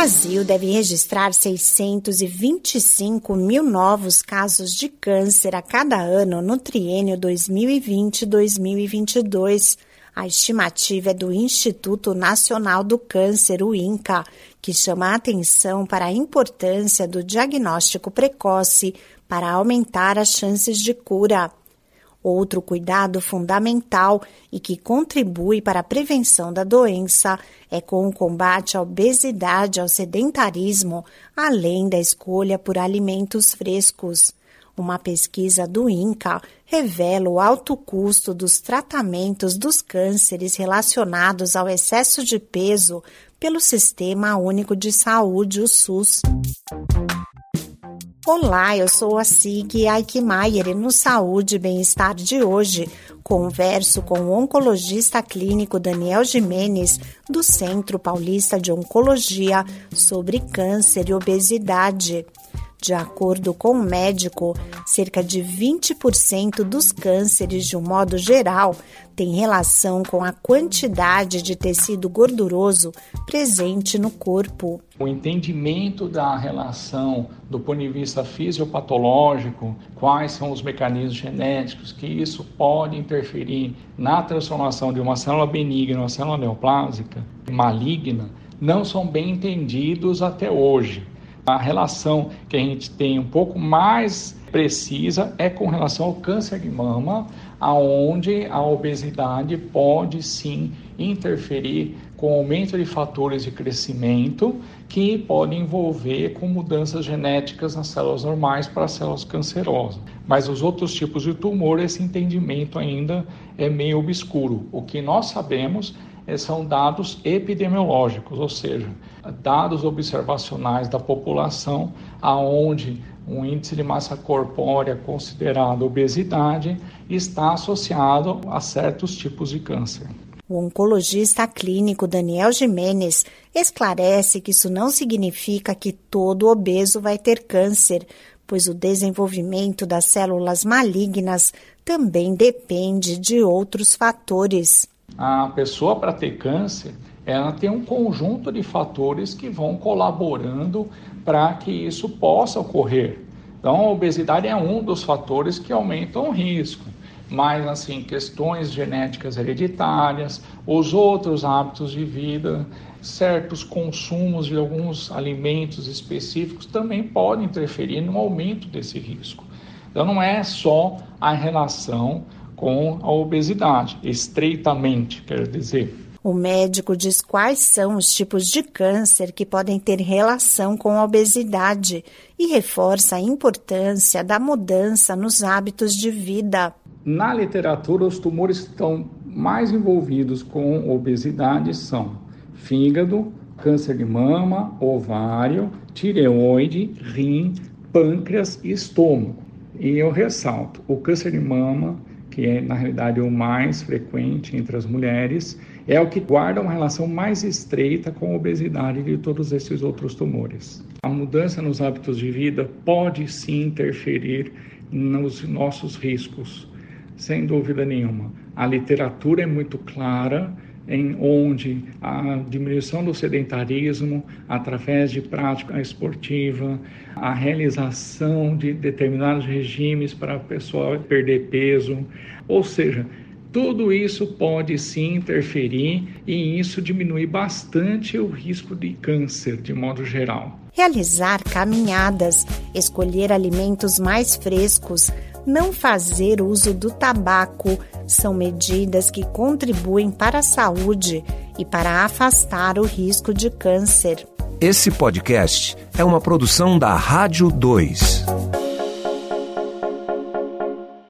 Brasil deve registrar 625 mil novos casos de câncer a cada ano no triênio 2020-2022. A estimativa é do Instituto Nacional do Câncer, o INCA, que chama a atenção para a importância do diagnóstico precoce para aumentar as chances de cura. Outro cuidado fundamental e que contribui para a prevenção da doença é com o combate à obesidade ao sedentarismo, além da escolha por alimentos frescos. Uma pesquisa do INCA revela o alto custo dos tratamentos dos cânceres relacionados ao excesso de peso pelo Sistema Único de Saúde, o SUS. Olá, eu sou a Sig Aikmaier e no Saúde e Bem-Estar de hoje converso com o oncologista clínico Daniel Jimenez, do Centro Paulista de Oncologia, sobre câncer e obesidade. De acordo com o médico, cerca de 20% dos cânceres, de um modo geral, tem relação com a quantidade de tecido gorduroso presente no corpo. O entendimento da relação do ponto de vista fisiopatológico, quais são os mecanismos genéticos que isso pode interferir na transformação de uma célula benigna em uma célula neoplásica maligna, não são bem entendidos até hoje. A relação que a gente tem um pouco mais precisa é com relação ao câncer de mama, aonde a obesidade pode sim interferir com aumento de fatores de crescimento que podem envolver com mudanças genéticas nas células normais para as células cancerosas. Mas os outros tipos de tumor, esse entendimento ainda é meio obscuro. O que nós sabemos são dados epidemiológicos, ou seja, dados observacionais da população, aonde um índice de massa corpórea considerado obesidade está associado a certos tipos de câncer. O oncologista clínico Daniel Jimenez esclarece que isso não significa que todo obeso vai ter câncer, pois o desenvolvimento das células malignas também depende de outros fatores. A pessoa para ter câncer, ela tem um conjunto de fatores que vão colaborando para que isso possa ocorrer. Então, a obesidade é um dos fatores que aumentam o risco, mas assim, questões genéticas hereditárias, os outros hábitos de vida, certos consumos de alguns alimentos específicos também podem interferir no aumento desse risco. Então, não é só a relação com a obesidade, estreitamente, quer dizer. O médico diz quais são os tipos de câncer que podem ter relação com a obesidade e reforça a importância da mudança nos hábitos de vida. Na literatura, os tumores que estão mais envolvidos com obesidade são fígado, câncer de mama, ovário, tireoide, rim, pâncreas e estômago. E eu ressalto, o câncer de mama, que é na realidade o mais frequente entre as mulheres, é o que guarda uma relação mais estreita com a obesidade de todos esses outros tumores. A mudança nos hábitos de vida pode sim interferir nos nossos riscos, sem dúvida nenhuma. A literatura é muito clara em onde a diminuição do sedentarismo através de prática esportiva, a realização de determinados regimes para a pessoa perder peso, ou seja, tudo isso pode sim interferir e isso diminui bastante o risco de câncer de modo geral. Realizar caminhadas, escolher alimentos mais frescos, não fazer uso do tabaco são medidas que contribuem para a saúde e para afastar o risco de câncer. Esse podcast é uma produção da Rádio 2.